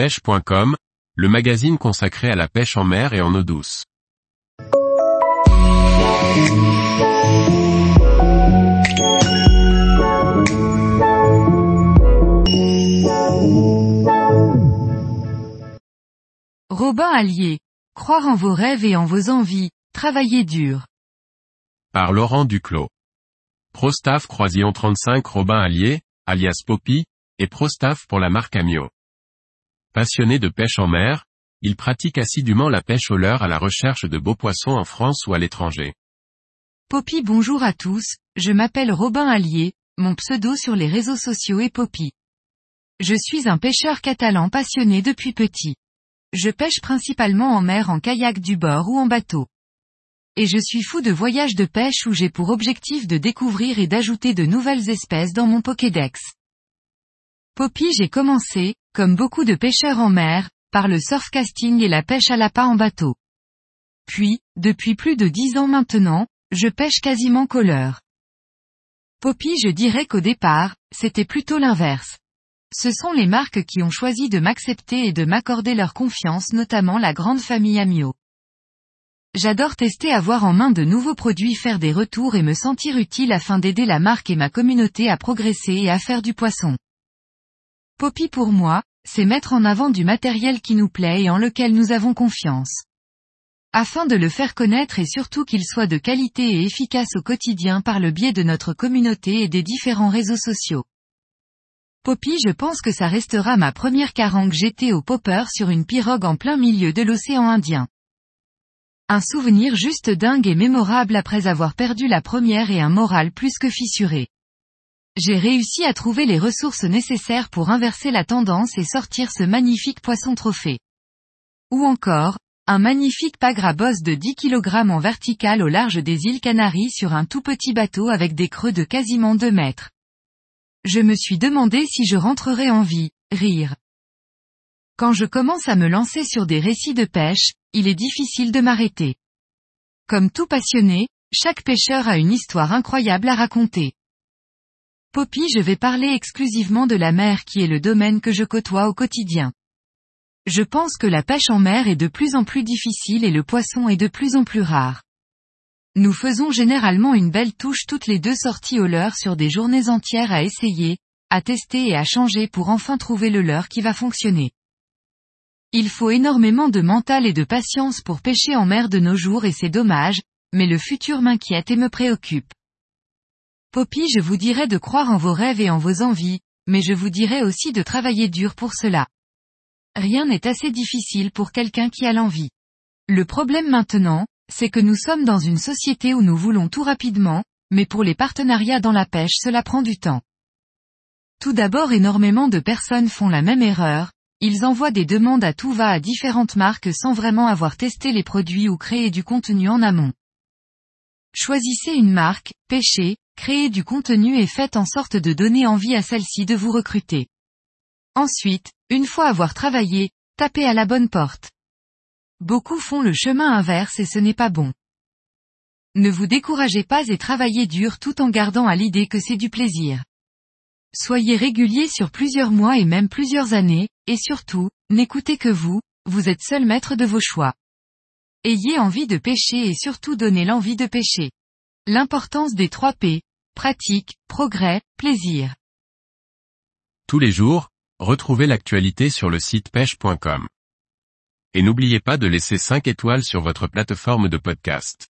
pêche.com, le magazine consacré à la pêche en mer et en eau douce. Robin Allier. Croire en vos rêves et en vos envies, travailler dur. Par Laurent Duclos. Prostaff Croisillon 35 Robin Allier, alias Poppy, et Prostaff pour la marque Amio. Passionné de pêche en mer, il pratique assidûment la pêche au leurre à la recherche de beaux poissons en France ou à l'étranger. Poppy bonjour à tous, je m'appelle Robin Allier, mon pseudo sur les réseaux sociaux est Poppy. Je suis un pêcheur catalan passionné depuis petit. Je pêche principalement en mer en kayak du bord ou en bateau. Et je suis fou de voyages de pêche où j'ai pour objectif de découvrir et d'ajouter de nouvelles espèces dans mon Pokédex. Poppy j'ai commencé, comme beaucoup de pêcheurs en mer, par le surfcasting et la pêche à l'appât en bateau. Puis, depuis plus de dix ans maintenant, je pêche quasiment colleur. Poppy je dirais qu'au départ, c'était plutôt l'inverse. Ce sont les marques qui ont choisi de m'accepter et de m'accorder leur confiance notamment la grande famille Amio. J'adore tester avoir en main de nouveaux produits faire des retours et me sentir utile afin d'aider la marque et ma communauté à progresser et à faire du poisson. Poppy pour moi, c'est mettre en avant du matériel qui nous plaît et en lequel nous avons confiance. Afin de le faire connaître et surtout qu'il soit de qualité et efficace au quotidien par le biais de notre communauté et des différents réseaux sociaux. Poppy je pense que ça restera ma première carangue jetée au popper sur une pirogue en plein milieu de l'océan Indien. Un souvenir juste dingue et mémorable après avoir perdu la première et un moral plus que fissuré. J'ai réussi à trouver les ressources nécessaires pour inverser la tendance et sortir ce magnifique poisson trophée. Ou encore, un magnifique pagre de 10 kg en vertical au large des îles Canaries sur un tout petit bateau avec des creux de quasiment 2 mètres. Je me suis demandé si je rentrerais en vie, rire. Quand je commence à me lancer sur des récits de pêche, il est difficile de m'arrêter. Comme tout passionné, chaque pêcheur a une histoire incroyable à raconter. Poppy je vais parler exclusivement de la mer qui est le domaine que je côtoie au quotidien. Je pense que la pêche en mer est de plus en plus difficile et le poisson est de plus en plus rare. Nous faisons généralement une belle touche toutes les deux sorties au leurre sur des journées entières à essayer, à tester et à changer pour enfin trouver le leurre qui va fonctionner. Il faut énormément de mental et de patience pour pêcher en mer de nos jours et c'est dommage, mais le futur m'inquiète et me préoccupe. Poppy je vous dirais de croire en vos rêves et en vos envies, mais je vous dirais aussi de travailler dur pour cela. Rien n'est assez difficile pour quelqu'un qui a l'envie. Le problème maintenant, c'est que nous sommes dans une société où nous voulons tout rapidement, mais pour les partenariats dans la pêche cela prend du temps. Tout d'abord énormément de personnes font la même erreur, ils envoient des demandes à tout va à différentes marques sans vraiment avoir testé les produits ou créé du contenu en amont. Choisissez une marque, pêchez, créez du contenu et faites en sorte de donner envie à celle-ci de vous recruter. Ensuite, une fois avoir travaillé, tapez à la bonne porte. Beaucoup font le chemin inverse et ce n'est pas bon. Ne vous découragez pas et travaillez dur tout en gardant à l'idée que c'est du plaisir. Soyez régulier sur plusieurs mois et même plusieurs années, et surtout, n'écoutez que vous, vous êtes seul maître de vos choix. Ayez envie de pêcher et surtout donnez l'envie de pêcher. L'importance des 3 P, pratique, progrès, plaisir. Tous les jours, retrouvez l'actualité sur le site pêche.com. Et n'oubliez pas de laisser 5 étoiles sur votre plateforme de podcast.